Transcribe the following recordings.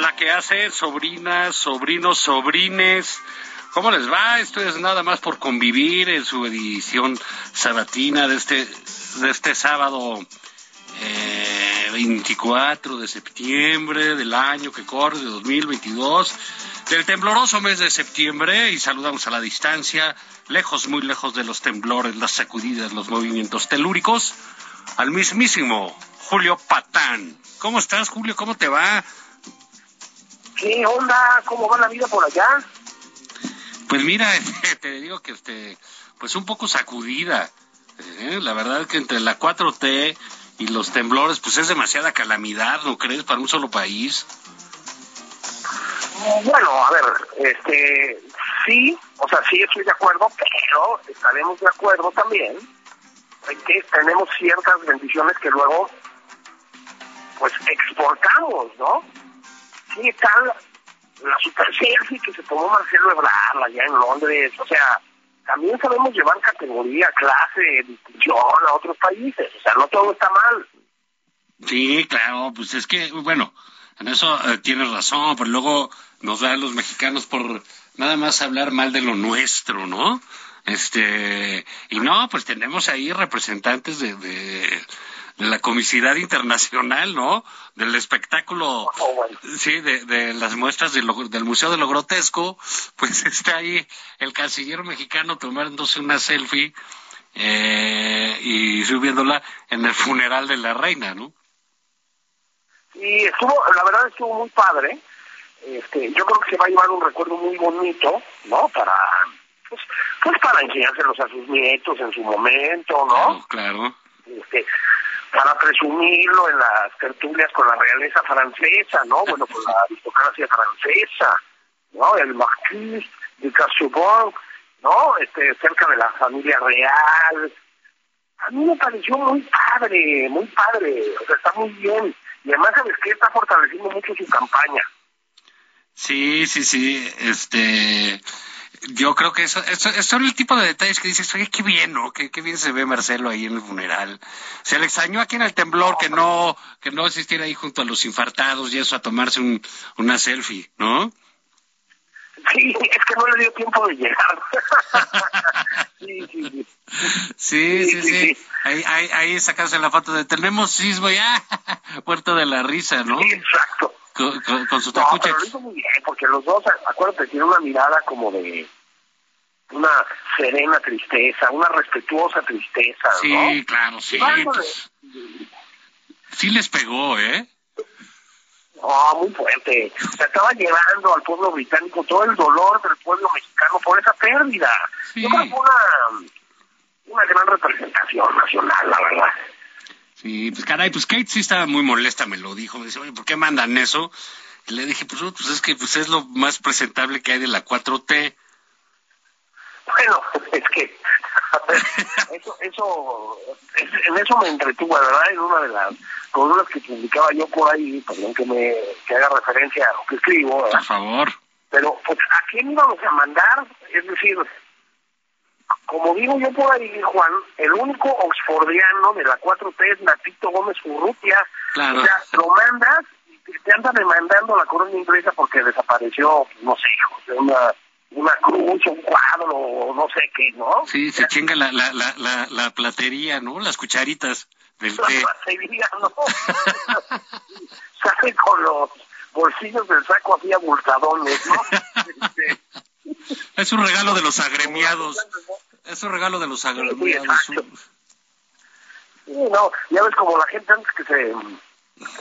Hola, ¿qué hace? Sobrinas, sobrinos, sobrines. ¿Cómo les va? Esto es nada más por convivir en su edición sabatina de este, de este sábado eh, 24 de septiembre del año que corre, de 2022, del tembloroso mes de septiembre. Y saludamos a la distancia, lejos, muy lejos de los temblores, las sacudidas, los movimientos telúricos, al mismísimo Julio Patán. ¿Cómo estás, Julio? ¿Cómo te va? ¿Qué onda? ¿Cómo va la vida por allá? Pues mira, te digo que este, pues un poco sacudida. ¿eh? La verdad que entre la 4T y los temblores, pues es demasiada calamidad, ¿no crees? Para un solo país. Bueno, a ver, este, sí, o sea, sí estoy de acuerdo, pero estaremos de acuerdo también en que tenemos ciertas bendiciones que luego, pues, exportamos, ¿no? ¿Qué tal la super selfie que se tomó Marcelo Ebrard allá en Londres? O sea, también sabemos llevar categoría, clase, discusión a otros países. O sea, no todo está mal. Sí, claro, pues es que, bueno, en eso eh, tienes razón, pero luego nos dan los mexicanos por nada más hablar mal de lo nuestro, ¿no? Este, y no, pues tenemos ahí representantes de, de la comicidad internacional, ¿no? Del espectáculo, Oh, bueno. sí, de, de las muestras de lo- del Museo de lo Grotesco, pues está ahí el canciller mexicano tomándose una selfie eh, y subiéndola en el funeral de la reina, ¿no? Y estuvo, la verdad estuvo muy padre. Este, yo creo que se va a llevar un recuerdo muy bonito, ¿no? Para, pues, pues para enseñárselos a sus nietos en su momento, ¿no? Claro, claro. Este, para presumirlo en las tertulias con la realeza francesa, ¿no? Bueno, con la aristocracia francesa, ¿no? El marquis de Casaubon, ¿no? Este, cerca de la familia real. A mí me pareció muy padre, muy padre, o sea, está muy bien. Y además, ¿sabes qué? Está fortaleciendo mucho su campaña. Sí, sí, sí, este, yo creo que eso, eso, eso son el tipo de detalles que dices, oye, qué bien, ¿no? Qué, qué bien se ve Marcelo ahí en el funeral. Se le extrañó aquí en el temblor que no, que no existiera ahí junto a los infartados y eso a tomarse un, una selfie, ¿no? Sí, es que no le dio tiempo de llegar. sí, sí, sí. Sí, sí, Sí, sí, sí. sí. Ahí, ahí, ahí sacarse la foto de tenemos sismo ya, puerto de la risa, ¿no? Exacto. Con, con- con su No, tacuche. pero lo hizo muy bien, porque los dos, acuérdate, tiene una mirada como de una serena tristeza, una respetuosa tristeza, ¿no? Sí, claro, sí. Pues, sí les pegó, ¿eh? No, muy fuerte. Se estaba llevando al pueblo británico todo el dolor del pueblo mexicano por esa pérdida. Sí. Yo creo que fue una, una gran representación nacional, la verdad. Sí, pues caray, pues Kate sí estaba muy molesta, me lo dijo. Me dice, oye, ¿por qué mandan eso? Y le dije, pues, oh, pues es que pues es lo más presentable que hay de la 4T. Bueno, es que eso, eso, en eso me entretuve, ¿verdad? En una de las columnas que publicaba yo por ahí, perdón que me que haga referencia a lo que escribo, Por favor. Pero, pues, ¿a quién íbamos a mandar? Es decir, como digo yo por ahí, Juan, el único oxfordiano de la 4T es Natito Gómez Urrutia. Claro. O sea, lo mandas y te andan demandando la corona inglesa porque desapareció, no sé, una una cruz, un cuadro, no sé qué, ¿no? Sí, se chinga la, la, la, la, la platería, ¿no? Las cucharitas del té. La platería, ¿no? Sale con los bolsillos del saco así abultadones, ¿no? Este, Es un regalo de los agremiados. Es un regalo de los agremiados. Sí, no, ya ves como la gente antes que se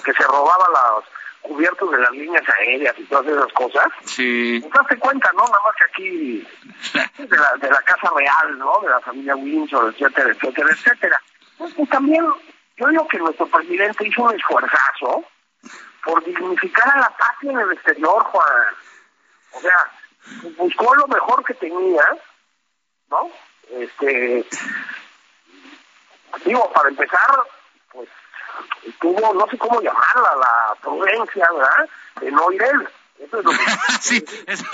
que se robaba los cubiertos de las líneas aéreas y todas esas cosas. Sí. Pues hazte cuenta, ¿no? Nada más que aquí de la, de la Casa Real, ¿no? De la familia Windsor, etcétera, etcétera, etcétera. Pues, pues también yo digo que nuestro presidente hizo un esfuerzazo por dignificar a la patria en el exterior, Juan. O sea, buscó lo mejor que tenía, ¿no? Este, digo, para empezar, pues tuvo, no sé cómo llamarla, la prudencia, ¿verdad? De no ir él. Eso es lo que... sí, eso,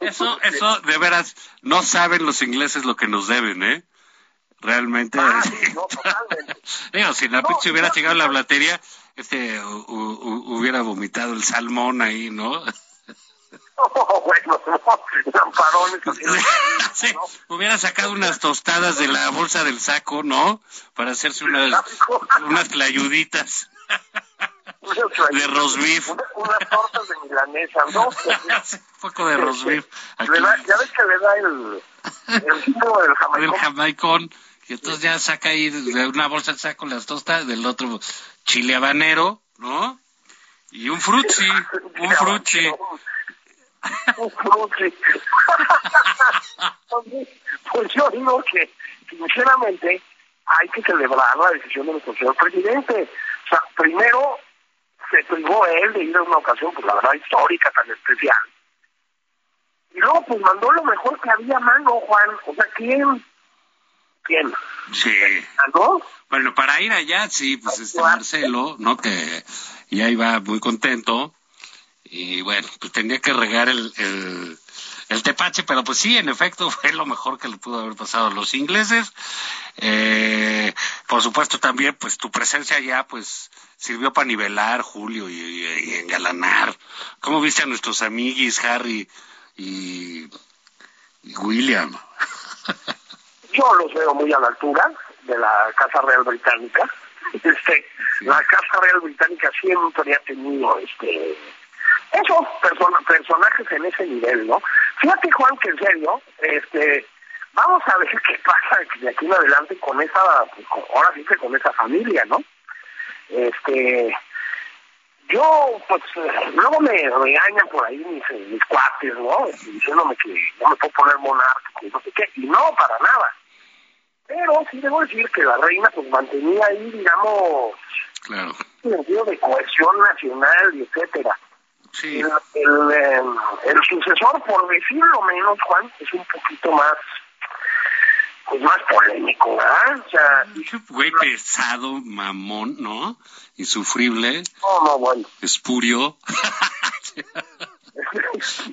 eso, eso, de veras, no saben los ingleses lo que nos deben, ¿eh? Realmente. Ah, sí, no, totalmente. Digo, si la No, pizza hubiera no, llegado a la no. platería, este, hu- hu- hubiera vomitado el salmón ahí, ¿no? Bueno, no. Sí, hubiera sacado unas tostadas de la bolsa del saco, ¿no? Para hacerse unas, unas clayuditas. De. Una- unas tortas de milanesa, ¿no? Un poco de da- ya ves que le da el, el símbolo del jamaicón. jamaicón. Y entonces ya saca ahí de una bolsa del saco las tostadas, del otro chile habanero, ¿no? Y un frutzi, un frutzi. Pues yo digo que, sinceramente, hay que celebrar la decisión de nuestro señor presidente. O sea, primero se privó él de ir a una ocasión, pues la verdad, histórica, tan especial. Y luego, pues mandó lo mejor que había a mano, Juan. O sea, ¿quién? ¿Quién? Sí. ¿No? Bueno, para ir allá, sí, pues este Marcelo, ¿no? Que ya iba muy contento. Y bueno, pues tenía que regar el, el, el tepache, pero pues sí, en efecto, fue lo mejor que le pudo haber pasado a los ingleses. Eh, por supuesto también, pues tu presencia allá, pues sirvió para nivelar, Julio, y, y- y engalanar. ¿Cómo viste a nuestros amiguis, Harry y, y William? Yo los veo muy a la altura de la Casa Real Británica. Este, La Casa Real Británica siempre ha tenido este esos person- personajes en ese nivel, ¿no? Fíjate, Juan, que en serio, este, vamos a ver qué pasa de aquí en adelante con esa, con- ahora sí que con esa familia, ¿no? Este, yo, pues, luego me regañan por ahí mis, mis cuates, ¿no? Diciéndome que no me puedo poner monárquico y no sé qué, y no, para nada. Pero sí debo decir que la reina, pues, mantenía ahí, digamos, Claro. un sentido de cohesión nacional y etcétera. Sí. El, el, eh, el sucesor, por decirlo menos, Juan, es un poquito más, pues más polémico, ¿verdad? O sea, Qué Güey pesado, mamón, ¿no? Insufrible, no, no, bueno. espurio.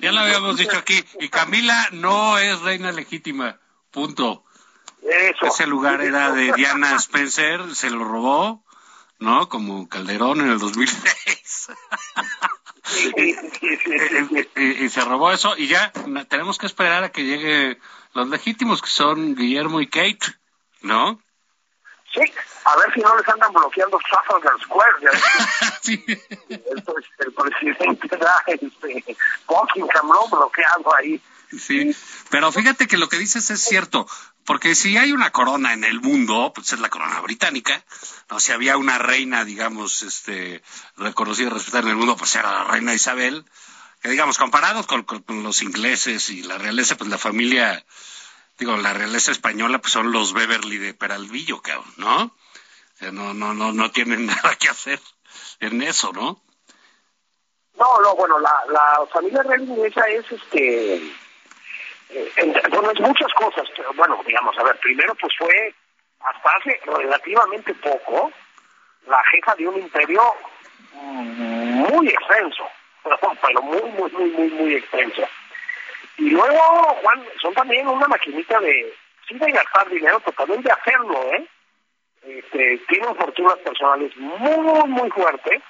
ya lo habíamos dicho aquí. Y Camila no es reina legítima. Punto. Eso. Ese lugar era de Diana Spencer, se lo robó, ¿no? Como Calderón en el 2006. Y, se robó eso y ya tenemos que esperar a que lleguen los legítimos que son Guillermo y Kate, ¿no? Sí, a ver si no les andan bloqueando Trafalgar Square. Ya sí. el, pres- el presidente da este, Buckingham, ¿no? Bloqueado ahí. Sí, pero fíjate que lo que dices es cierto, porque si hay una corona en el mundo, pues es la corona británica, no si había una reina, digamos, este, reconocida y respetada en el mundo, pues era la reina Isabel, que digamos, comparados con, con- con los ingleses y la realeza, pues la familia, digo, la realeza española, pues son los Beverly de Peralvillo, cabrón, ¿no? O sea, no, no, no, no tienen nada que hacer en eso, ¿no? No, no, bueno, la, la familia real inglesa es este eh, bueno, es muchas cosas, pero bueno, digamos, a ver, primero pues fue hasta hace relativamente poco la jefa de un imperio muy extenso, pero muy, muy, muy, muy, muy extenso. Y luego, Juan, son también una maquinita de, sí de gastar dinero, pero también de hacerlo, ¿eh? Este, tienen fortunas personales muy, muy fuertes.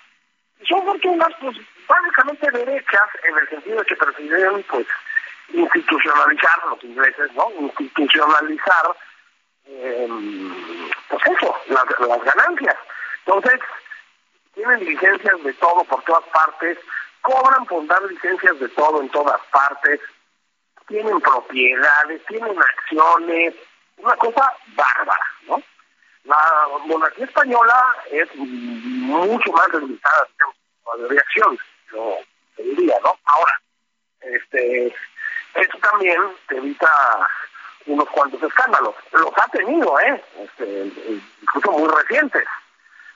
Son fortunas, pues, básicamente derechas, en el sentido de que prefieren, pues, institucionalizar, los ingleses, ¿no? Institucionalizar, eh, pues eso, las, las ganancias. Entonces, tienen licencias de todo por todas partes, cobran por dar licencias de todo en todas partes, tienen propiedades, tienen acciones, una cosa bárbara, ¿no? La monarquía española es mucho más limitada de acciones, yo te diría, ¿no? Ahora, este, esto también te evita unos cuantos escándalos. Los ha tenido, ¿eh? Este, incluso muy recientes,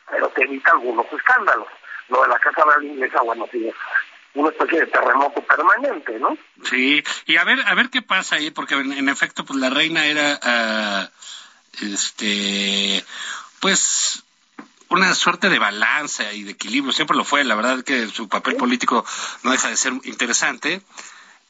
pero te evita algunos escándalos. Lo de la Casa la Inglesa, bueno, sí, una especie de terremoto permanente, ¿no? Sí, y a ver, a ver qué pasa ahí, porque en, efecto, pues la reina era, uh, este, pues una suerte de balanza y de equilibrio, siempre lo fue, la verdad que su papel político no deja de ser interesante.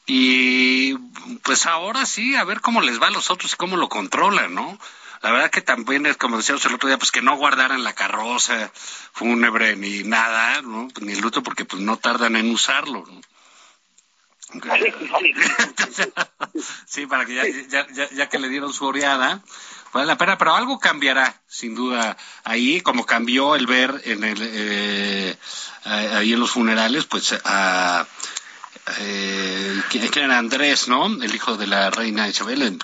Y pues ahora sí, a ver cómo les va a los otros y cómo lo controlan, ¿no? La verdad que también es como decíamos el otro día, pues que no guardaran la carroza fúnebre ni nada, ¿no? Ni el luto porque pues no tardan en usarlo, ¿no? sí, para que ya, ya, ya, que le dieron su oreada, vale la pena, pero algo cambiará, sin duda, ahí, como cambió el ver en el, eh, ahí en los funerales, pues a eh, que era Andrés, ¿no? El hijo de la reina Isabel,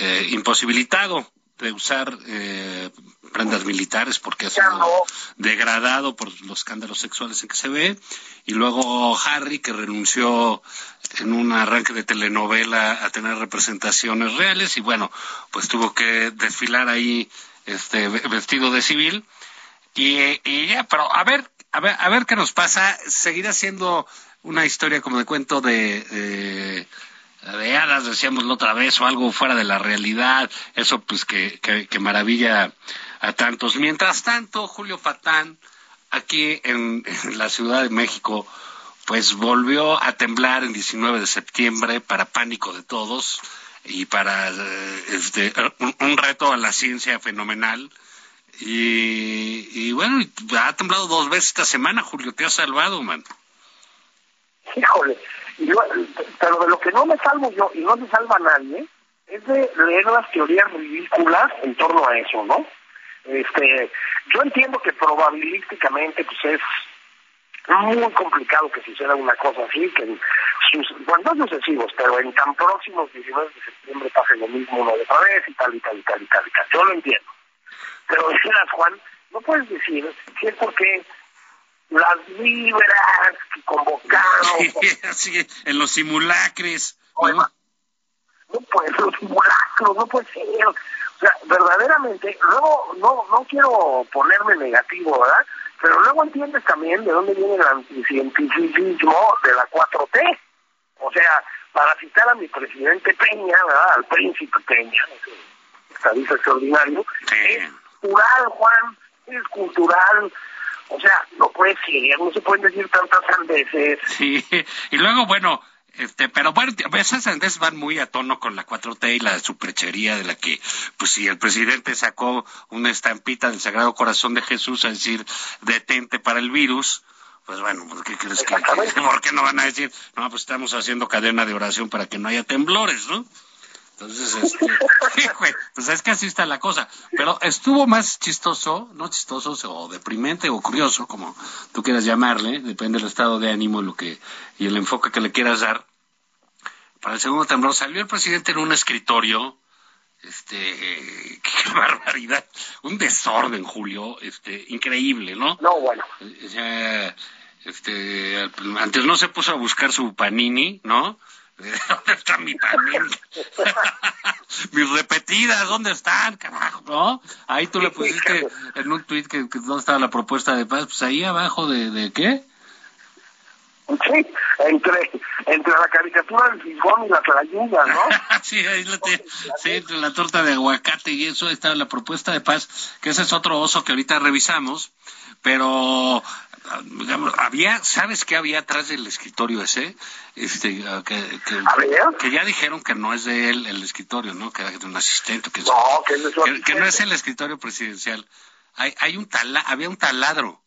eh, imposibilitado de usar eh, prendas militares porque ha sido degradado por los escándalos sexuales en que se ve. Y luego Harry, que renunció en un arranque de telenovela a tener representaciones reales y bueno, pues tuvo que desfilar ahí este vestido de civil. Y, y ya, pero a ver, a ver, a ver qué nos pasa. Seguirá siendo una historia como de cuento de, de, hadas, decíamos la otra vez, o algo fuera de la realidad, eso pues que, que, maravilla a tantos. Mientras tanto, Julio Patán, aquí en, la Ciudad de México, pues volvió a temblar el 19 de septiembre para pánico de todos y para eh, este, un, reto a la ciencia fenomenal. Y, y bueno, ha temblado dos veces esta semana, Julio, te ha salvado, man híjole, pero de lo que no me salvo yo y no se salva nadie es de leer las teorías ridículas en torno a eso, ¿no? Este, yo entiendo que probabilísticamente pues es muy complicado que suceda una cosa así, que en sus, bueno, no sucesivos, pero en tan próximos 19 de septiembre pase lo mismo una otra vez y tal y tal y tal y tal y tal. Yo lo entiendo. Pero decías, Juan, no puedes decir si es porque las vibras que convocamos. Sí, en los simulacres. ¿no? puede ser, los simulacros, no puede ser. O sea, verdaderamente, luego no, no quiero ponerme negativo, ¿verdad? Pero luego entiendes también de dónde viene el anticientificismo de la 4T. O sea, para citar a mi presidente Peña, ¿verdad? Al príncipe Peña, estadista extraordinario, es cultural, Juan, es cultural, o sea, no puede ser, no se pueden decir tantas sandeces. Sí, y luego, bueno, este, pero bueno, esas sandeces van muy a tono con la 4T y la superchería de la que, pues si el presidente sacó una estampita del Sagrado Corazón de Jesús a decir detente para el virus, pues bueno, ¿por qué crees que, por qué no van a decir, no, pues estamos haciendo cadena de oración para que no haya temblores, ¿no? Entonces, este, pues es que así está la cosa. Pero estuvo más chistoso, no chistoso, o deprimente o curioso, como tú quieras llamarle, depende del estado de ánimo lo que, y el enfoque que le quieras dar. Para el segundo temblor salió el presidente en un escritorio, este, qué barbaridad, un desorden, Julio, este, increíble, ¿no? No, bueno. este, antes no se puso a buscar su panini, ¿no? ¿Dónde está mi panini? Mis repetidas, ¿dónde están, carajo? ¿No? Ahí tú le pusiste en un tuit que, que, dónde estaba la propuesta de paz, pues ahí abajo de, de qué? Sí, entre, entre la caricatura del fijón y la trayuda, ¿no? sí, ahí la sí, entre la torta de aguacate y eso está la propuesta de paz, que ese es otro oso que ahorita revisamos, pero digamos, había, ¿sabes qué había atrás del escritorio ese? Este, que, que, ya dijeron que no es de él el escritorio, ¿no? Que era de un asistente, que, no, que, no es el escritorio presidencial. Hay, hay un tala, había un taladro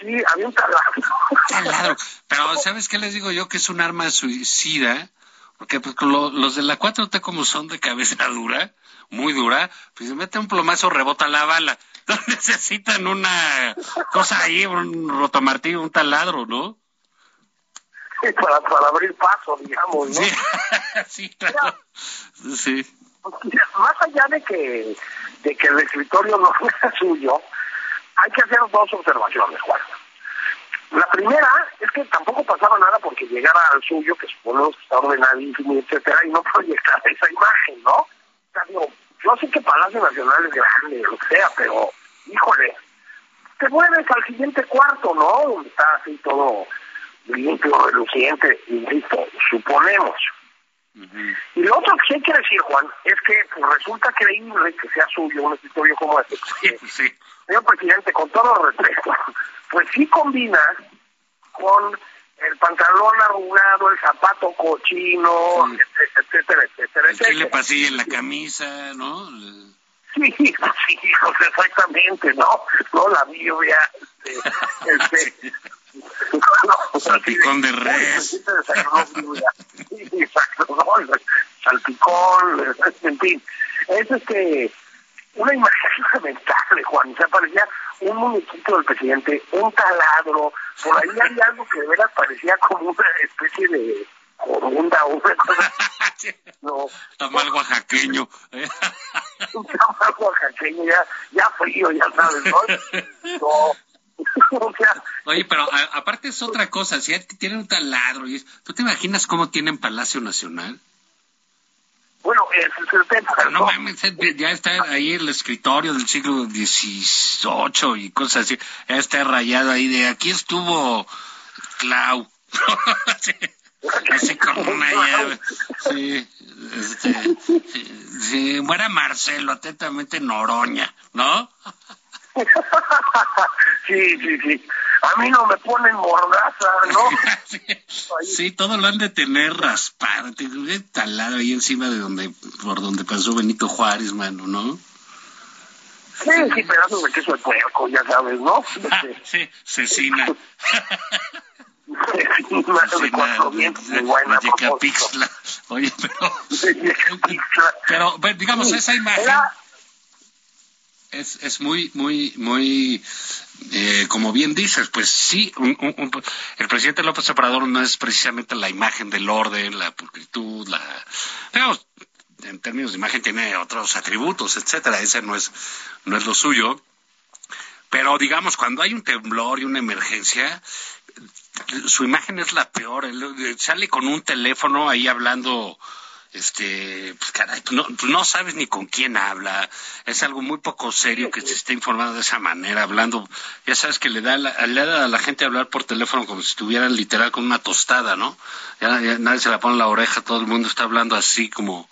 Sí, había un taladro. Pero ¿sabes qué les digo yo? Que es un arma suicida. Porque pues, los de la 4T como son de cabeza dura, muy dura, pues se mete un plomazo, rebota la bala. No necesitan una cosa ahí, un rotomartillo, un taladro, ¿no? Sí, para, para abrir paso, digamos, ¿no? Sí, claro. sí. Más allá de que, de que el escritorio no sea suyo, hay que hacer dos observaciones, Juan. La primera es que tampoco pasaba nada porque llegara al suyo, que suponemos que está ordenadísimo, etcétera, y no proyectar esa imagen, ¿no? O sea, digo, yo sé que Palacio Nacional es grande, lo que sea, pero, híjole, te mueves al siguiente cuarto, ¿no? Donde está así todo limpio, reluciente, insisto, suponemos. Y lo otro que hay que decir, Juan, es que pues, resulta creíble que sea suyo un escritorio como este. sí señor presidente, con todo respeto, pues sí combina con el pantalón arrugado, el zapato cochino, etcétera, etcétera, etcétera. le pasilla en la camisa, ¿no? Sí, sí, exactamente, ¿no? No la Biblia, este, este salpicón de res. Exacto, ¿no? Salpicón, en fin. Es este una imagen lamentable, Juan. Se parecía un muñequito del presidente, un taladro. Por ahí hay algo que de veras parecía como una especie de corunda o una cosa. No. Tamal oaxaqueño. un tamal oaxaqueño, ya, ya frío, ya sabes, ¿no? No. Oye, pero aparte es otra cosa, si tienen un taladro, y ¿tú te imaginas cómo tienen Palacio Nacional? Bueno, es el tema. no, mames, ya está ahí el escritorio del siglo XVIII y cosas así. Ya está rayado ahí de aquí estuvo Clau. así con una llave. Sí, este, sí, muera Marcelo, atentamente Noroña, ¿no? sí, sí, sí a mí no me ponen mordaza, ¿no? sí, todo lo han de tener raspado, talado ahí encima de donde, por donde pasó Benito Juárez, mano, ¿no? Sí, sí, pedazos de queso de puerco, ya sabes, ¿no? Ah, sí, cecina. cecina de cuatro vientos de buena Oye, pero... pero, digamos, esa imagen es, es muy, muy, muy, eh, como bien dices, pues sí, el presidente López Obrador no es precisamente la imagen del orden, la pulcritud, la, digamos, en términos de imagen tiene otros atributos, etcétera, ese no es, no es lo suyo. Pero digamos, cuando hay un temblor y una emergencia, su imagen es la peor. Sale con un teléfono ahí hablando este, pues caray, no, pues no sabes ni con quién habla, es algo muy poco serio que se esté informando de esa manera, hablando, ya sabes que le da, le da a la gente hablar por teléfono como si estuviera literal con una tostada, ¿no? Ya, nadie se la pone en la oreja, todo el mundo está hablando así como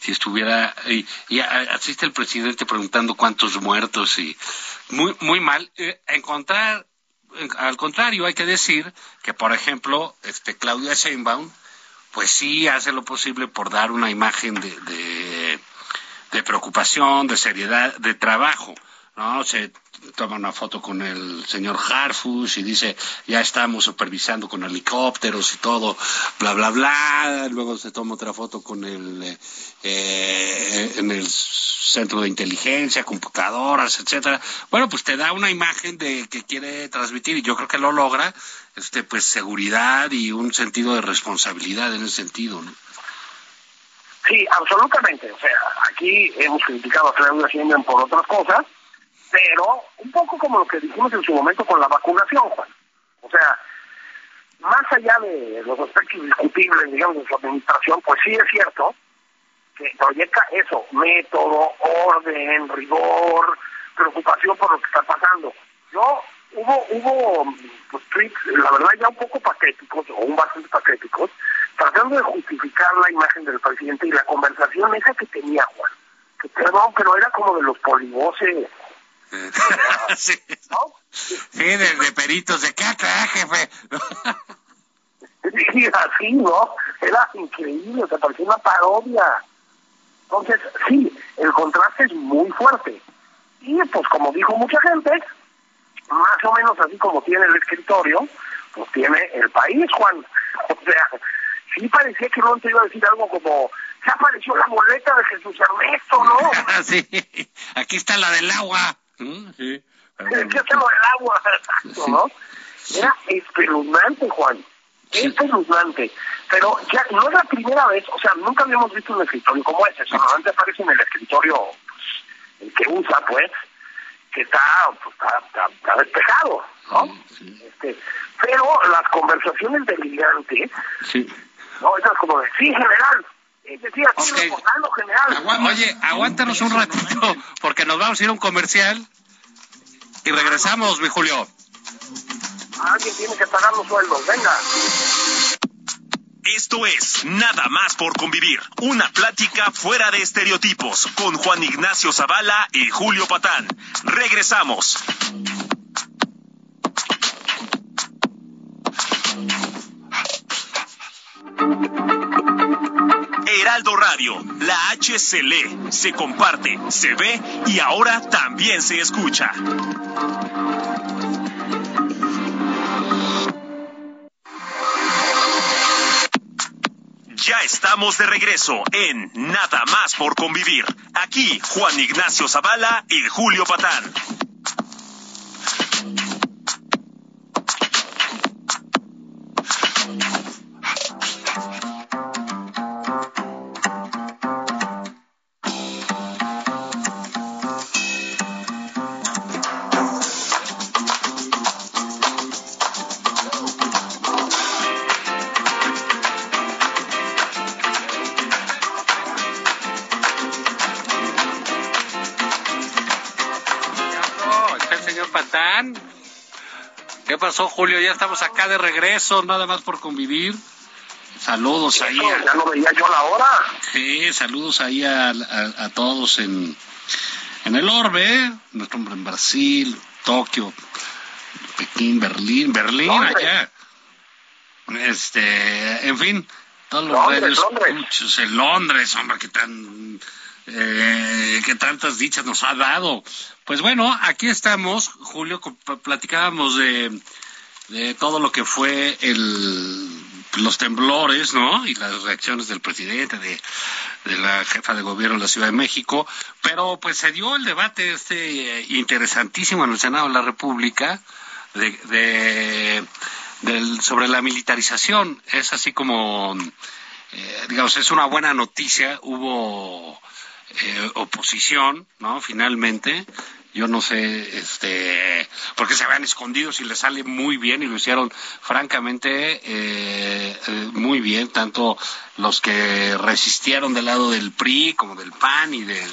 si estuviera, y, y el presidente preguntando cuántos muertos y muy, muy mal. Eh, encontrar, al contrario, hay que decir que, por ejemplo, este Claudia Sheinbaum, pues sí hace lo posible por dar una imagen de, de, preocupación, de seriedad, de trabajo. ¿No? Se toma una foto con el señor Harfus y dice, ya estamos supervisando con helicópteros y todo, bla, bla, bla. Luego se toma otra foto con el, eh, en el centro de inteligencia, computadoras, etcétera. Bueno, pues te da una imagen de que quiere transmitir y yo creo que lo logra, este, pues seguridad y un sentido de responsabilidad en ese sentido. Sí, absolutamente. O sea, aquí hemos criticado a Claudia Sheinbaum por otras cosas, pero un poco como lo que dijimos en su momento con la vacunación, Juan. O sea, más allá de los aspectos discutibles, digamos, de su administración, pues sí es cierto que proyecta eso, método, orden, rigor, preocupación por lo que está pasando. Yo hubo, hubo pues, tweets, la verdad, ya un poco patéticos, o un bastante patéticos, tratando de justificar la imagen del presidente y la conversación esa que tenía Juan. Que perdón, pero era como de los polivoces. sí. ¿No? Sí, de, de peritos, de caca, jefe. Sí, así, ¿no? Era increíble, o sea, parecía una parodia. Entonces, sí, el contraste es muy fuerte. Y pues como dijo mucha gente, más o menos así como tiene el escritorio, pues tiene el país, Juan. O sea, sí parecía que no te iba a decir algo como, ya apareció la boleta de Jesús Ernesto, ¿no? sí, aquí está la del agua. Mm, sí. Aquí está lo del agua, exacto, ¿no? Era espeluznante, Juan. Espeluznante. Pero ya no es la primera vez, o sea, nunca habíamos visto un escritorio como ese. Solamente aparece en el escritorio pues, el que usa, pues, que está, pues, está, está, está despejado, ¿no? Este, pero las conversaciones delirantes, Sí. no, esas como de, sí, general, es decir, aquí Ok. reportando, general. Agua- Oye, aguántanos un ratito, porque nos vamos a ir a un comercial y regresamos, mi Julio. Alguien tiene que pagar los sueldos, venga. Esto es Nada más por convivir, una plática fuera de estereotipos con Juan Ignacio Zavala y Julio Patán. Regresamos. Heraldo Radio, la H se lee, se comparte, se ve y ahora también se escucha. Ya estamos de regreso en Nada más por convivir. Aquí Juan Ignacio Zavala y Julio Patán. Pasó, Julio? Ya estamos acá de regreso, nada más por convivir. Saludos ahí. A- ya no veía yo la hora. Sí, saludos ahí a, a- a todos en, en el orbe, ¿eh? nuestro hombre en Brasil, Tokio, Pekín, Berlín, Berlín, allá. Este, en fin, todos los Londres, Londres. en Londres, hombre, que tan eh, que tantas dichas nos ha dado. Pues bueno, aquí estamos, Julio, platicábamos de, de todo lo que fue el los temblores, ¿no? Y las reacciones del presidente, de, de la jefa de gobierno de la Ciudad de México, pero pues se dio el debate este eh, interesantísimo en el Senado de la República de, de- sobre la militarización. Es así como, eh, digamos, es una buena noticia. Hubo eh, oposición, ¿no? Finalmente, yo no sé, este, porque se habían escondido si les sale muy bien y lo hicieron francamente eh, eh, muy bien, tanto los que resistieron del lado del PRI como del PAN y del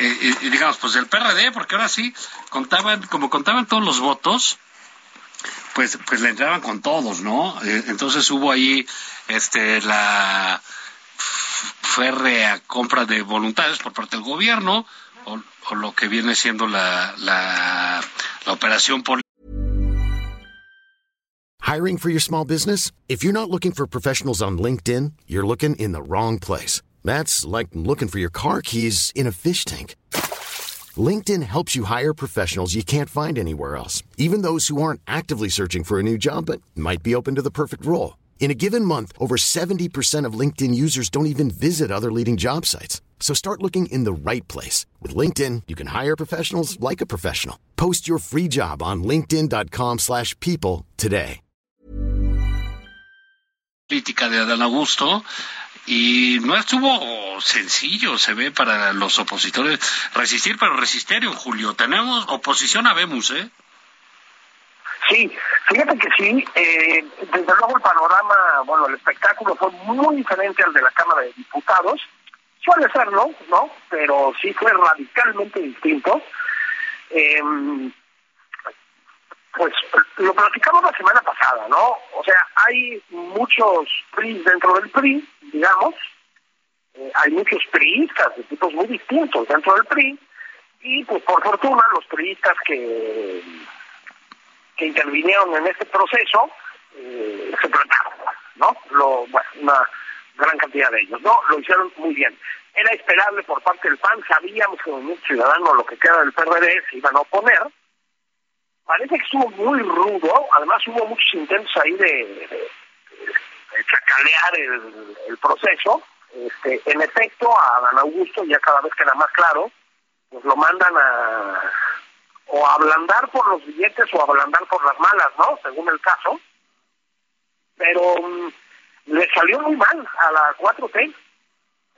y- y digamos pues del PRD, porque ahora sí contaban, como contaban todos los votos, pues pues le entraban con todos, ¿no? Eh, entonces hubo ahí este la férrea compra de voluntades por parte del gobierno o, o lo que viene siendo la, la, la operación. Hiring for your small business? If you're not looking for professionals on LinkedIn, you're looking in the wrong place. That's like looking for your car keys in a fish tank. LinkedIn helps you hire professionals you can't find anywhere else, even those who aren't actively searching for a new job but might be open to the perfect role. In a given month, over 70% of LinkedIn users don't even visit other leading job sites. So start looking in the right place. With LinkedIn, you can hire professionals like a professional. Post your free job on linkedin.com/people today. política de Adán Augusto y no estuvo sencillo, se ve para los opositores resistir, pero resistieron Julio. Tenemos oposición a Vemos, ¿eh? Sí, fíjate que sí, eh, desde luego el panorama, bueno, el espectáculo fue muy diferente al de la Cámara de Diputados. Suele serlo, ¿no? Pero sí fue radicalmente distinto. Eh, pues lo platicamos la semana pasada, ¿no? O sea, hay muchos PRI dentro del PRI, digamos, eh, hay muchos priistas de tipos muy distintos dentro del PRI, y pues por fortuna los priistas que, que intervinieron en este proceso eh, se trataron, ¿no? Lo, una gran cantidad de ellos, ¿no? Lo hicieron muy bien. Era esperable por parte del PAN, sabíamos que el Ciudadano, lo que queda del PRD, se iban a oponer, parece que estuvo muy rudo, además hubo muchos intentos ahí de, chacalear el, proceso. Este, en efecto, a Dan Augusto ya cada vez queda más claro, pues lo mandan a o ablandar por los billetes o ablandar por las malas, ¿no? Según el caso. Pero mm, le salió muy mal a la 4T.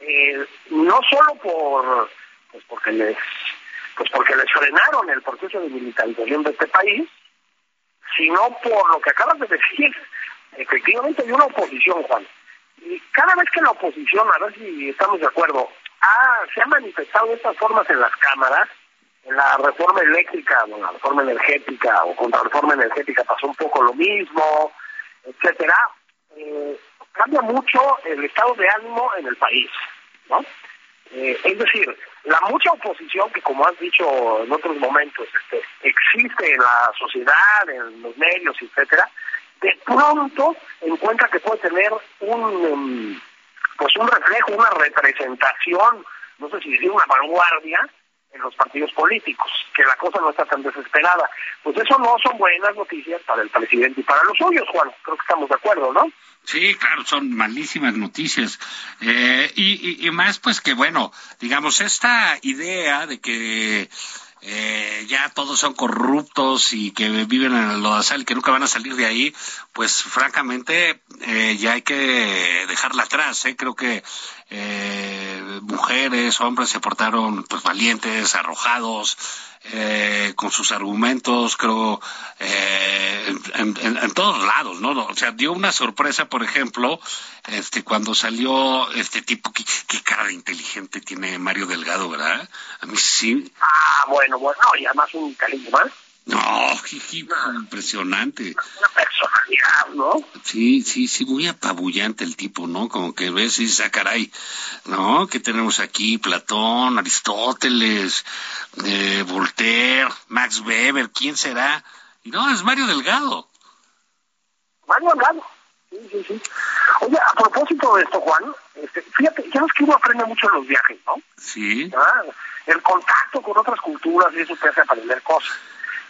Eh, no solo por pues porque les pues porque les frenaron el proceso de militarización de este país, sino por lo que acabas de decir. Efectivamente hay una oposición, Juan. Y cada vez que la oposición, a ver si estamos de acuerdo, ha, se ha manifestado de estas formas en las cámaras, la reforma eléctrica, o la reforma energética o contra la reforma energética pasó un poco lo mismo, etcétera, eh, cambia mucho el estado de ánimo en el país, ¿no? Eh, es decir, la mucha oposición que, como has dicho en otros momentos, este, existe en la sociedad, en los medios, etcétera, de pronto encuentra que puede tener un, em, pues un reflejo, una representación, no sé si decir una vanguardia, en los partidos políticos, que la cosa no está tan desesperada. Pues eso no son buenas noticias para el presidente y para los suyos, Juan. Creo que estamos de acuerdo, ¿no? Sí, claro, son malísimas noticias. Eh, y, y, más, pues que bueno, digamos, esta idea de que eh, ya todos son corruptos y que viven en el lodazal y que nunca van a salir de ahí, pues francamente eh, ya hay que dejarla atrás. ¿eh? Creo que eh, mujeres, hombres se portaron pues valientes, arrojados, eh, con sus argumentos, creo, eh, en, todos lados, ¿no? O sea, dio una sorpresa, por ejemplo, este, cuando salió este tipo, qué, cara de inteligente tiene Mario Delgado, ¿verdad? A mí sí. Ah, bueno, bueno, y además un carisma. No, impresionante. Una personalidad, ¿no? Sí, sí, sí, muy apabullante el tipo, ¿no? Como que ves y dices, ah, caray, ¿no? Que tenemos aquí Platón, Aristóteles, eh, Voltaire, Max Weber, ¿quién será? Y no, es Mario Delgado. Mario Delgado, sí, sí, sí. Oye, a propósito de esto, Juan, este, fíjate, ya ves que uno aprende mucho en los viajes, ¿no? Sí. Ah, el contacto con otras culturas y eso te hace aprender cosas.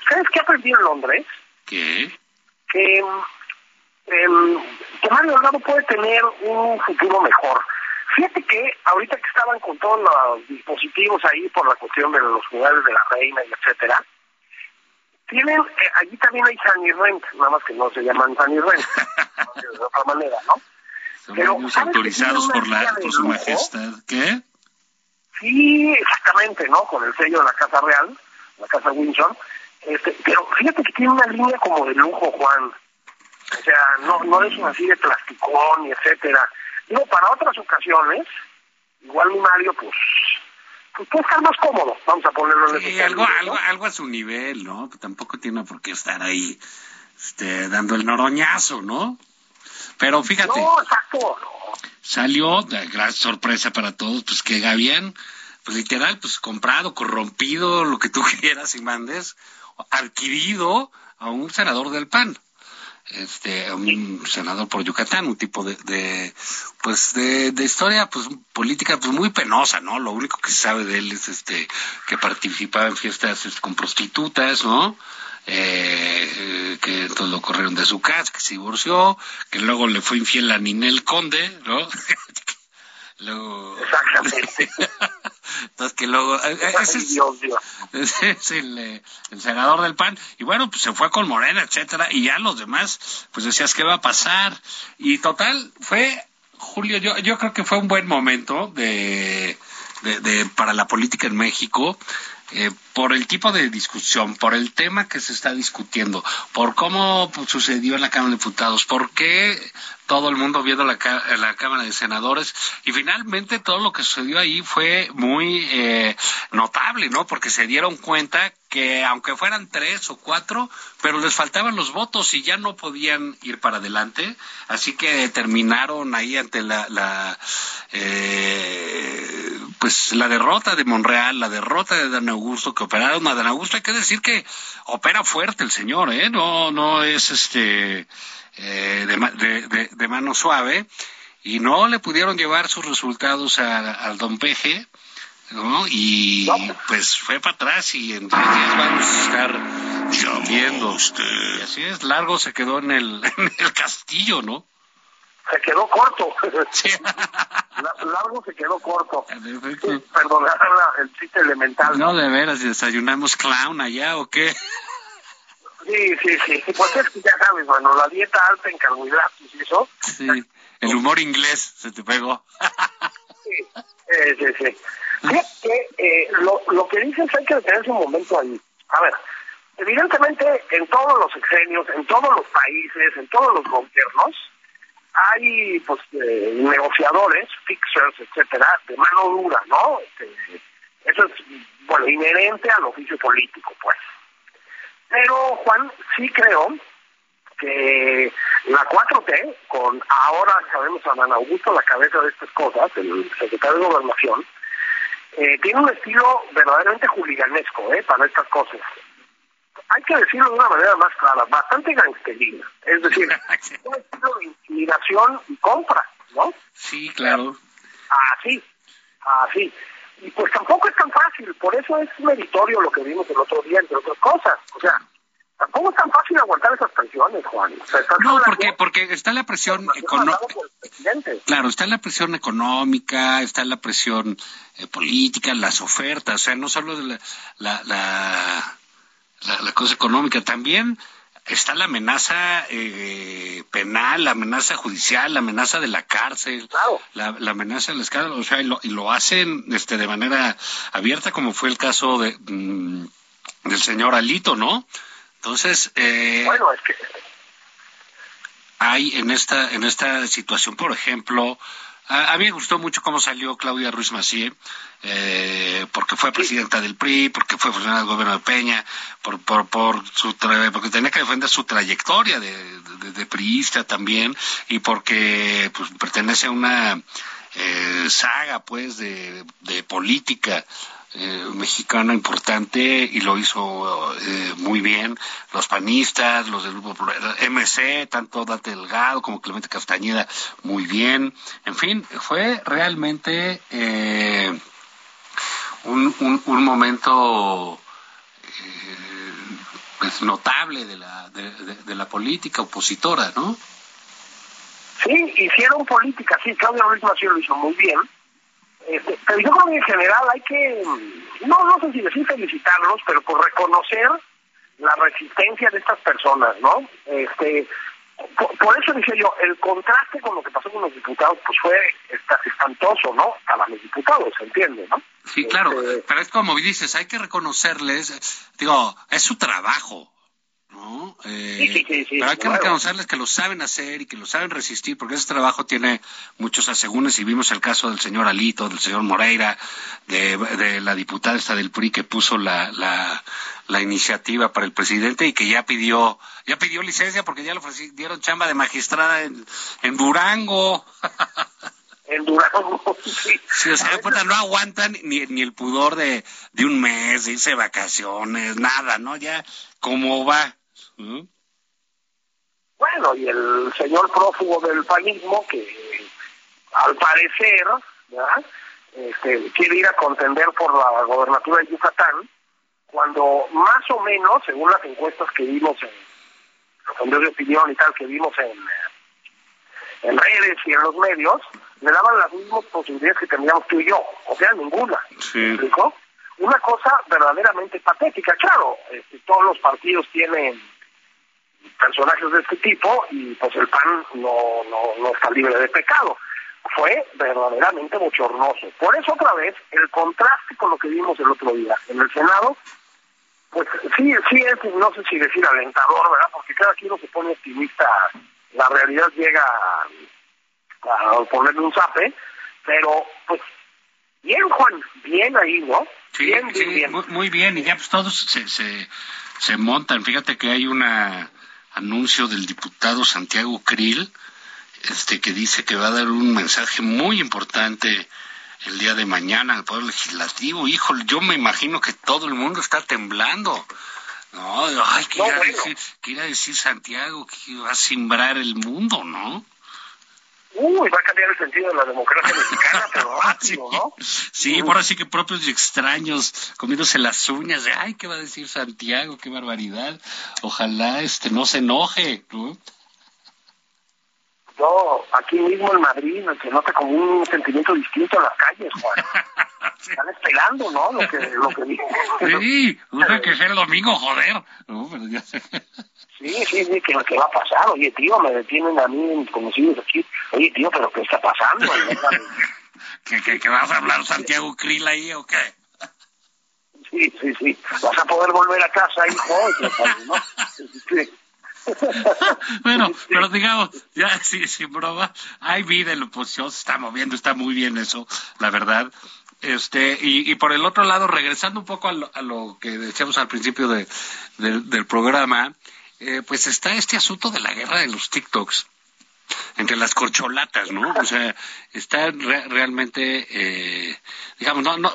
¿Sabes qué aprendí en Londres? ¿Qué? Que, eh, que Mario Delgado puede tener un futuro mejor. Fíjate que ahorita que estaban con todos los dispositivos ahí por la cuestión de los jugadores de la reina y etcétera, tienen, eh, allí también hay Sunny Rent, nada más que no se llaman Sunny Rent, de otra manera, ¿no? Son Pero, autorizados por, la, por su majestad, ¿qué? Sí, exactamente, ¿no? Con el sello de la Casa Real, la Casa Windsor, este, pero fíjate que tiene una línea como de lujo, Juan. O sea, no, no es así de plasticón y etcétera. Digo, para otras ocasiones, igual mi Mario, pues, pues puede estar más cómodo, vamos a ponerlo en sí, algo, algo, algo a su nivel, ¿no? Tampoco tiene por qué estar ahí este, dando el noroñazo, ¿no? Pero fíjate. No, exacto. Salió, gran sorpresa para todos, pues que Gavián, pues literal, pues comprado, corrompido, lo que tú quieras y mandes, adquirido a un senador del PAN este un senador por Yucatán, un tipo de, de pues de, de, historia pues política pues muy penosa, ¿no? Lo único que se sabe de él es este que participaba en fiestas este, con prostitutas, ¿no? Eh, que entonces lo corrieron de su casa, que se divorció, que luego le fue infiel a Ninel Conde, ¿no? Luego... Exactamente. Entonces que luego... Eh, eh, ese es, el, eh, el, senador del PAN. Y bueno, pues se fue con Morena, etcétera, y ya los demás, pues decías, ¿qué va a pasar? Y total, fue, Julio, yo, yo creo que fue un buen momento de, de, de para la política en México. Eh, por el tipo de discusión, por el tema que se está discutiendo, por cómo sucedió en la Cámara de Diputados, por qué todo el mundo viendo la, la Cámara de Senadores y finalmente todo lo que sucedió ahí fue muy eh, notable, ¿no? Porque se dieron cuenta que aunque fueran tres o cuatro, pero les faltaban los votos y ya no podían ir para adelante, así que terminaron ahí ante la, la eh, pues la derrota de Monreal, la derrota de Dan Augusto que operaron a Dan Augusto, hay que decir que opera fuerte el señor, ¿eh? No, no es este eh, de, de, mano suave. Y no le pudieron llevar sus resultados al don Peje, ¿no? Y pues fue para atrás y en tres días vamos a estar viendo. Y así es, largo se quedó en el, en el castillo, ¿no? Se quedó corto. largo se quedó corto. Perdonar el chiste elemental. No, de veras, ¿desayunamos clown allá o qué? Sí, sí, sí. Pues es que ya sabes, bueno, la dieta alta en carbohidratos y eso. Sí, el humor inglés se te pegó. sí, sí, sí. Que, eh, lo, lo que dices hay que detenerse un momento ahí. A ver, evidentemente en todos los exenios, en todos los países, en todos los gobiernos, hay pues eh, negociadores, fixers, etcétera, de mano dura, ¿no? Este, eso es, bueno, inherente al oficio político, pues. Pero, Juan, sí creo que la 4T, con ahora sabemos a Dan Augusto la cabeza de estas cosas, el secretario de Gobernación, eh, tiene un estilo verdaderamente juliganesco eh, para estas cosas. Hay que decirlo de una manera más clara, bastante gangsterina. Es decir, un estilo de intimidación y compra, ¿no? Sí, claro. Así, así. Y pues tampoco es tan fácil, por eso es meritorio lo que vimos el otro día, entre otras cosas. O sea, tampoco es tan fácil aguantar esas presiones, Juan. no, porque, porque está la presión económica. Claro, está la presión económica, está la presión eh, política, las ofertas, o sea, no solo de la, la, la cosa económica, también está la amenaza eh, penal, la amenaza judicial, la amenaza de la cárcel, la, la, amenaza del escándalo, o sea, y lo, y lo, hacen este, de manera abierta, como fue el caso de mm, del señor Alito, ¿no? Entonces, eh, bueno, es que... hay en esta en esta situación, por ejemplo, a, mí me gustó mucho cómo salió Claudia Ruiz Macié, eh, porque fue presidenta del PRI, porque fue funcionaria del gobierno de Peña, por, por, por su porque tenía que defender su trayectoria de, de, priista también, y porque pues, pertenece a una eh, saga pues de, de política eh, mexicana importante y lo hizo eh, muy bien. Los panistas, los del grupo MC, tanto Date Delgado como Clemente Castañeda, muy bien. En fin, fue realmente eh, un, un, momento pues, notable de la, de, la política opositora, ¿no? Sí, hicieron política, sí, Claudio Ruiz Mació lo hizo muy bien este, pero yo creo que en general hay que, no, no sé si decir felicitarlos, pero por reconocer la resistencia de estas personas, ¿no? Este, por, eso decía yo, el contraste con lo que pasó con los diputados, pues fue espantoso, ¿no? A los diputados, se entiende, ¿no? Sí, claro, este, pero es como dices, hay que reconocerles, digo, es su trabajo, Eh, pero hay que reconocerles que lo saben hacer y que lo saben resistir, porque ese trabajo tiene muchos asegúnes y vimos el caso del señor Alito, del señor Moreira, de, la diputada esta del PRI que puso la, la, la, iniciativa para el presidente y que ya pidió, ya pidió licencia porque ya le dieron chamba de magistrada en, en Durango. en Durango. Sí, o sea, no aguantan ni, ni el pudor de, de un mes, de irse de vacaciones, nada, ¿no? Ya, ¿cómo va? Bueno, y el señor prófugo del panismo, que al parecer este, quiere ir a contender por la gobernatura de Yucatán, cuando más o menos, según las encuestas que vimos en los sondeos de opinión y tal, que vimos en, en redes y en los medios, le daban las mismas posibilidades que teníamos tú y yo, o sea, ninguna. Sí. Una cosa verdaderamente patética. Claro, este, todos los partidos tienen personajes de este tipo y pues el PAN no, no, no está libre de pecado. fue verdaderamente bochornoso. Por eso otra vez, el contraste con lo que vimos el otro día en el Senado, pues sí, sí es, no sé si decir alentador, ¿verdad? Porque cada quien se pone optimista, la realidad llega a, a ponerle un zape, pero pues bien Juan, bien ahí, ¿no? Sí, bien, sí, bien, bien. Muy, muy bien, y ya pues todos se, se, se montan. Fíjate que hay un anuncio del diputado Santiago Krill, este que dice que va a dar un mensaje muy importante el día de mañana al Poder Legislativo. Híjole, yo me imagino que todo el mundo está temblando. No, ay, ¿qué, No, irá, a bueno. decir, qué irá a decir Santiago? Que va a simbrar el mundo, ¿no? Uy, va a cambiar el sentido de la democracia mexicana, pero rápido, ¿no? Sí, ahora sí que propios y extraños, comiéndose las uñas de, ay, ¿qué va a decir Santiago? ¡Qué barbaridad! Ojalá este no se enoje, ¿no? Yo, aquí mismo en Madrid, se nota como un sentimiento distinto en las calles, Juan. Están esperando, ¿no? Lo que, lo que digo. Sí, usa que sea el domingo, joder. No, pero ya sé. Sí, sí, sí, que lo que va a pasar. Oye, tío, me detienen a mí, conocidos aquí. Oye, tío, pero ¿qué está pasando? ¿Que, que, que vas a hablar Santiago Krill ahí o qué? Sí, sí, sí. Vas a poder volver a casa, hijo. ¿no? Sí. bueno, pero digamos, ya sí, sin broma, hay vida en la oposición, se está moviendo, está muy bien eso, la verdad. Este, y, y por el otro lado, regresando un poco a lo, a lo que decíamos al principio de, del- del programa, eh, pues está este asunto de la guerra de los TikToks entre las corcholatas, ¿no? O sea, está re- realmente, eh, digamos, no, no,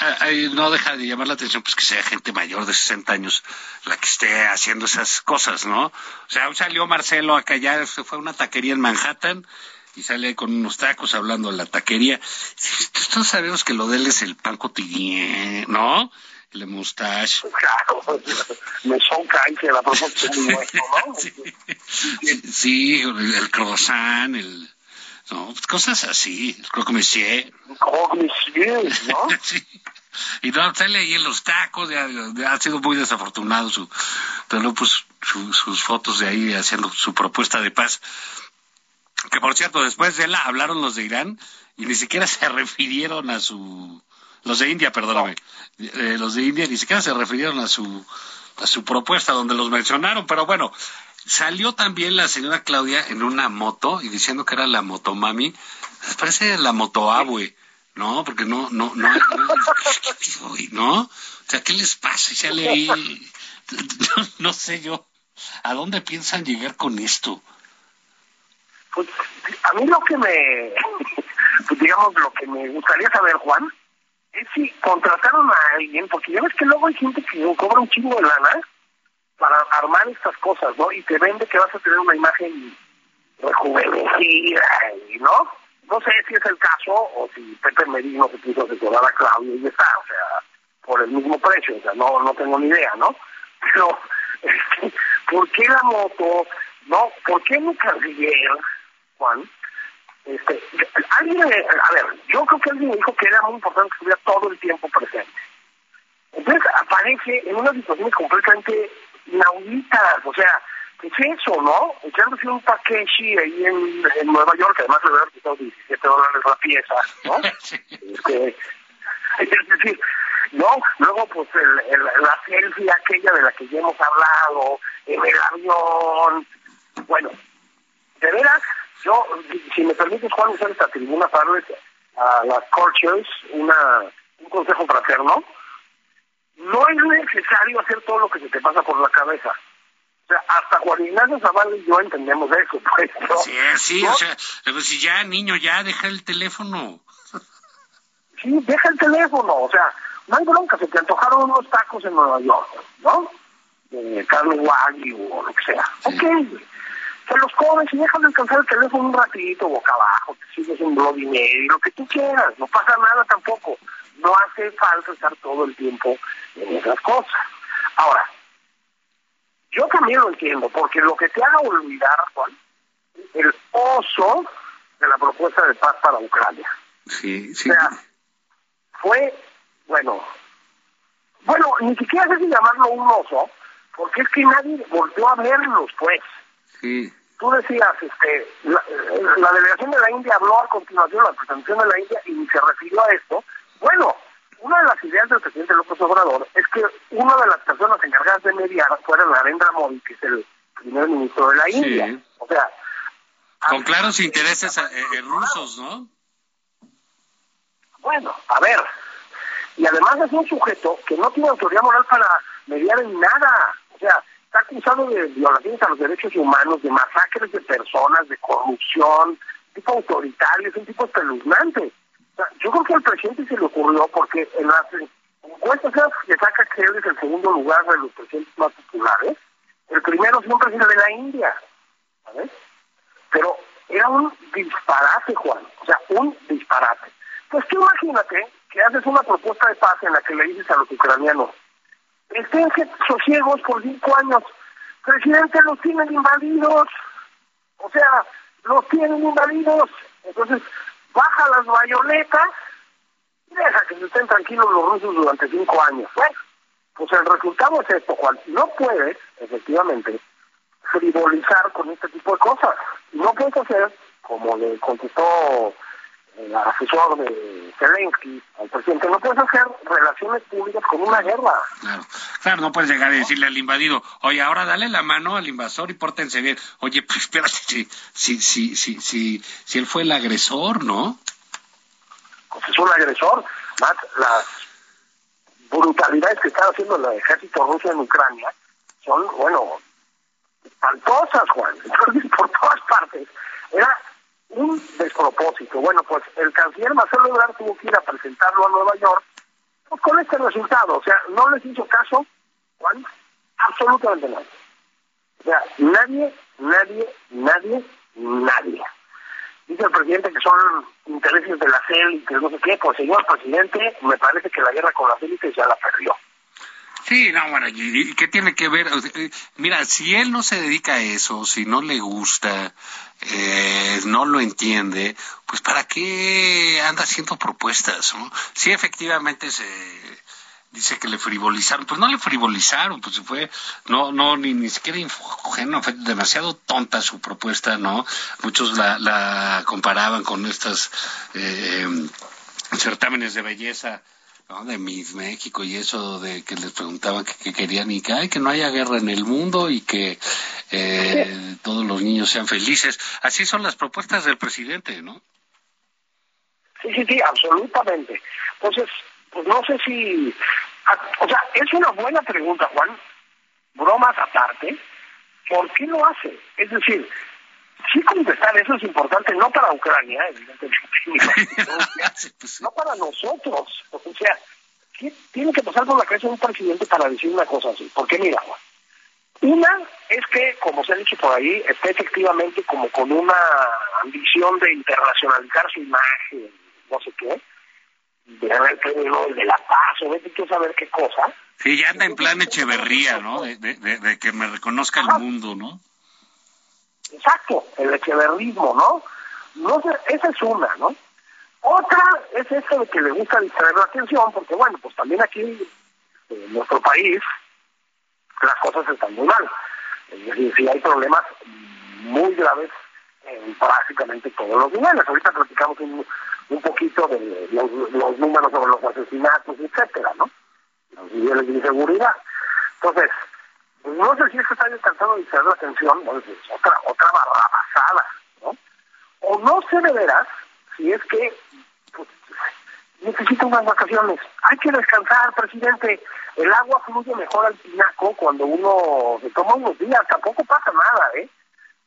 a- a- no deja de llamar la atención pues que sea gente mayor de 60 años la que esté haciendo esas cosas, ¿no? O sea, salió Marcelo acá ya, se fue a una taquería en Manhattan y sale con unos tacos hablando de la taquería. Todos sabemos que lo de él es el pan cotidiano, ¿no? El mustache. Claro, me son cáncer, muy bueno, ¿no? Sí, sí, el, croissant, el... No, pues cosas así, el croque monsieur. Cognición, ¿no? Sí. Y no, sale ahí en los tacos, ya, ya ha sido muy desafortunado su, pero pues su- sus fotos de ahí haciendo su propuesta de paz. Que por cierto, después de él hablaron los de Irán y ni siquiera se refirieron a su, los de India, perdóname, Eh, los de India ni siquiera se refirieron a su, a su propuesta donde los mencionaron, pero bueno, salió también la señora Claudia en una moto y diciendo que era la motomami, parece la motoabue. No, porque no, no, no, no, ¿no? O sea, ¿qué les pasa? Y sale ahí, no, no sé yo, ¿a dónde piensan llegar con esto? Pues a mí lo que me, pues, digamos, lo que me gustaría saber, Juan, si contrataron a alguien, porque ya ves que luego hay gente que cobra un chingo de lana para armar estas cosas, ¿no? Y te vende que vas a tener una imagen rejuvenecida, ¿no? No sé si es el caso o si Pepe Merino se quiso asesorar a Claudio y está, o sea, por el mismo precio, o sea, no, no tengo ni idea, ¿no? Pero, este, ¿por qué la moto? ¿No? ¿Por qué mi carriller, Juan? Este, alguien, a ver, yo creo que alguien me dijo que era muy importante que estuviera todo el tiempo presente. Entonces aparece en unas situaciones completamente inauditas, o sea, ¿qué es eso, no? Echándose un Takeshi ahí en, en Nueva York, además le haber costado 17 dólares la pieza, ¿no? Este, es decir, no, luego pues el, el- la selfie aquella de la que ya hemos hablado, en el avión, bueno, de veras, yo, si me permites, Juan, usar esta tribuna para a las coaches una, un consejo fraterno, no es necesario hacer todo lo que se te pasa por la cabeza. O sea, hasta Juan Ignacio Zavala y yo entendemos eso, pues, ¿no? Sí, sí, ¿No? o sea, pero si ya, niño, ya, deja el teléfono. Sí, deja el teléfono, o sea, no hay bronca, se te antojaron unos tacos en Nueva York, ¿no? De carne wagyu o lo que sea. Ok, te los comes y dejas descansar el teléfono un ratito, boca abajo, te sigues un blog y medio, lo que tú quieras, no pasa nada tampoco. No hace falta estar todo el tiempo en esas cosas. Ahora, yo también lo entiendo, porque lo que te haga olvidar, Juan, el oso de la propuesta de paz para Ucrania. Sí, sí. O sea, fue, bueno, bueno, ni siquiera sé si llamarlo un oso, porque es que nadie volvió a verlos, pues. Sí. Tú decías, este, la, delegación de la India habló a continuación, la presentación de la India, y se refirió a esto. Bueno, una de las ideas del presidente López Obrador es que una de las personas encargadas de mediar fuera Narendra Modi, que es el primer ministro de la India. O sea... Con claros intereses eh, eh, rusos, ¿no? Bueno, a ver, y además es un sujeto que no tiene autoridad moral para mediar en nada. O sea, está acusado de violaciones a los derechos humanos, de masacres de personas, de corrupción, tipo autoritario, es un tipo espeluznante. Yo creo que al presidente se le ocurrió porque en las encuestas que saca que él es el segundo lugar de los presidentes más populares, el primero siempre es el de la India, ¿sabes? Pero era un disparate, Juan, o sea, un disparate. Pues tú imagínate que haces una propuesta de paz en la que le dices a los ucranianos, estén sosiegos por cinco años, presidente, los tienen invadidos, o sea, los tienen invadidos, entonces baja las bayonetas y deja que estén tranquilos los rusos durante cinco años. Bueno, pues el resultado es esto, Juan, no puedes, efectivamente, frivolizar con este tipo de cosas. No puedes hacer, como le contestó el asesor de Zelensky al presidente, no puedes hacer relaciones públicas con una guerra. Claro, claro, no puedes llegar a decirle al invadido, oye, ahora dale la mano al invasor y pórtense bien. Oye, pues espérate, si, si, si, si, si, si él fue el agresor, ¿no? Pues es un agresor. Más las brutalidades que está haciendo el ejército ruso en Ucrania son, bueno, espantosas, Juan. Entonces, por todas partes. Era un despropósito. Bueno, pues el canciller Marcelo Ebrard tuvo que ir a presentarlo a Nueva York pues, con este resultado. O sea, no les hizo caso, Juan, absolutamente nadie. O sea, nadie, nadie, nadie, nadie. Dice el presidente que son intereses de la CEL y que no sé qué. Pues, señor presidente, me parece que la guerra con las élites ya la perdió. Sí, no, bueno, ¿y qué tiene que ver? Eh, mira, si él no se dedica a eso, si no le gusta, eh, no lo entiende, pues ¿para qué anda haciendo propuestas? ¿no? Si efectivamente se dice que le frivolizaron, pues no le frivolizaron, pues fue, no, no, ni, ni siquiera ingenuo, fue demasiado tonta su propuesta, ¿no? Muchos la, la comparaban con estas eh, certámenes de belleza de Miss México y eso de que les preguntaban que, querían y que, ay, que no haya guerra en el mundo y que eh, todos los niños sean felices. Así son las propuestas del presidente, ¿no? Sí, sí, sí, absolutamente. Entonces, pues no sé si... O sea, es una buena pregunta, Juan. Bromas aparte. ¿Por qué lo hace? Es decir, sí contestar eso es importante, no para Ucrania, evidentemente, pues no para nosotros. O sea, ¿qué tiene que pasar por la cabeza de un presidente para decir una cosa así? Porque mira, una es que, como se ha dicho por ahí, está efectivamente como con una ambición de internacionalizar su imagen, no sé qué, de haber el de la paz, o vete tú saber qué cosa. Sí, ya anda en plan Echeverría, ¿no? De, de que me reconozca el mundo, ¿no? Exacto, el echeverrismo, ¿no? no sé, esa es una, ¿no? Otra es eso de que le gusta distraer la atención, porque bueno, pues también aquí en nuestro país las cosas están muy mal. Es decir, si hay problemas muy graves en prácticamente todos los niveles. Ahorita platicamos un, un poquito de los, los números sobre los asesinatos, etcétera, ¿no? Los niveles de inseguridad. Entonces, no sé si es que está descansando de distraer la atención, es otra, otra barrabasada, ¿no? O no sé de veras si es que pues, necesita unas vacaciones. Hay que descansar, presidente. El agua fluye mejor al pinaco cuando uno se toma unos días, tampoco pasa nada, ¿eh?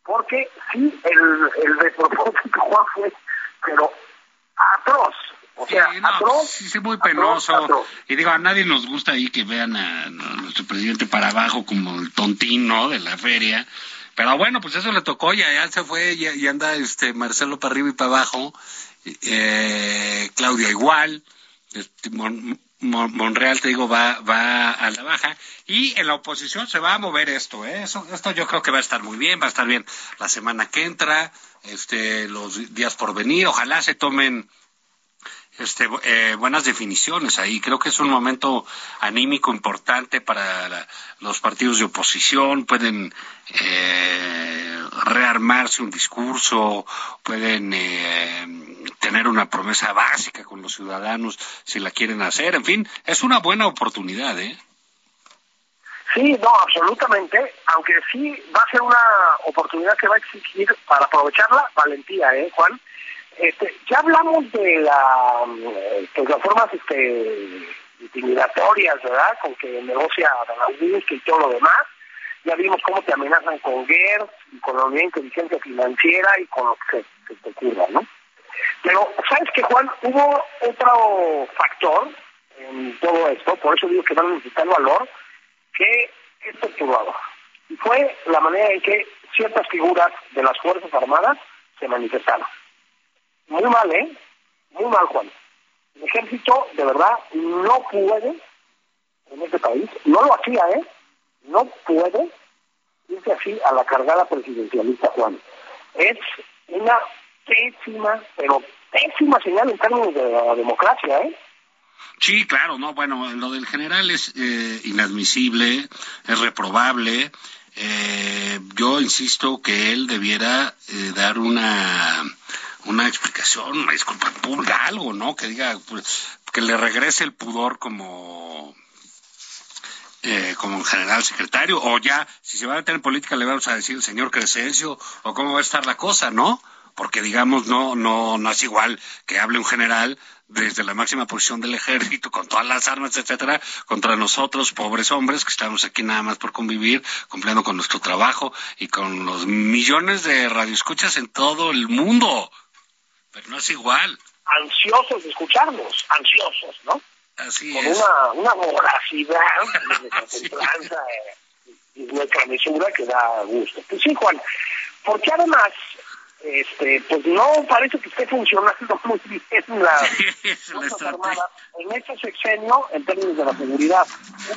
Porque sí, el, el despropósito Juan fue, pero atroz, o sea, sí, sí, muy penoso. Y digo, a nadie nos gusta ahí que vean a, nuestro presidente para abajo como el tontín, ¿no? De la feria. Pero bueno, pues eso le tocó, ya, ya se fue y, anda este Marcelo para arriba y para abajo. Eh, Claudia igual. Este, Monreal, te digo, va, va a la baja. Y en la oposición se va a mover esto, ¿eh? Eso, esto yo creo que va a estar muy bien, va a estar bien la semana que entra, este, los días por venir. Ojalá se tomen este, eh, buenas definiciones ahí. Creo que es un momento anímico importante para los partidos de oposición. Pueden, eh, rearmarse un discurso, pueden eh, tener una promesa básica con los ciudadanos si la quieren hacer. En fin, es una buena oportunidad, ¿eh? Sí, no, absolutamente, aunque sí va a ser una oportunidad que va a exigir para aprovecharla valentía, ¿eh, Juan? Este, ya hablamos de la, pues, las formas este, intimidatorias, ¿verdad? Con que negocia Don y todo lo demás. Ya vimos cómo te amenazan con GER y con la Unidad Inteligencia Financiera y con lo que se, te ocurra, ¿no? Pero, ¿sabes qué, Juan? Hubo otro factor en todo esto, por eso digo que van a necesitar valor, que es perturbador. Y fue la manera en que ciertas figuras de las Fuerzas Armadas se manifestaron. Muy mal, ¿eh? Muy mal, Juan. El ejército, de verdad, no puede, en este país, no lo hacía, ¿eh? No puede irse así a la cargada presidencialista, Juan. Es una pésima, pero pésima señal en términos de la democracia, ¿eh? Sí, claro, no, bueno, lo del general es eh, inadmisible, es reprobable. Eh, yo insisto que él debiera eh, dar una una explicación, una disculpa pública, algo, ¿no? Que diga, pues, que le regrese el pudor como eh, como general secretario, o ya, si se va a tener política, le vamos a decir el señor Crescencio, o cómo va a estar la cosa, ¿no? Porque digamos, no, no, no es igual que hable un general desde la máxima posición del ejército, con todas las armas, etcétera, contra nosotros, pobres hombres, que estamos aquí nada más por convivir, cumpliendo con nuestro trabajo y con los millones de radioescuchas en todo el mundo. Pero no es igual. Ansiosos de escucharnos, ansiosos, ¿no? Así Con es. una, una voracidad de nuestra templanza y nuestra mesura que da gusto. Pues sí, Juan, porque además, este, pues no parece que esté funcionando muy bien la, Fuerzas. Armadas en este sexenio en términos de la seguridad.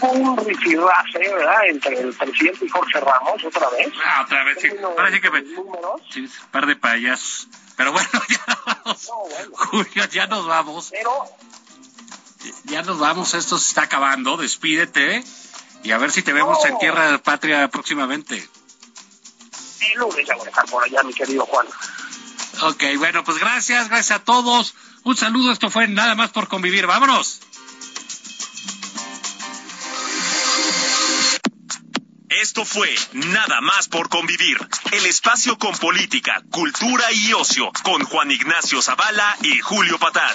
Hubo un rifirrafe, ¿verdad?, entre el presidente y Jorge Ramos, otra vez. Ah, otra vez, sí. Sí que me... de números, Sí, un par de payasos. Pero bueno, ya vamos. No, bueno. Julio, ya nos vamos. pero Ya nos vamos. Esto se está acabando. Despídete. Y a ver si te vemos en tierra patria próximamente. El lunes ya voy a estar por allá, mi querido Juan. Ok, bueno, pues gracias, gracias a todos. Un saludo, esto fue nada más por convivir. Vámonos. Esto fue Nada más por convivir, el espacio con política, cultura y ocio, con Juan Ignacio Zavala y Julio Patal.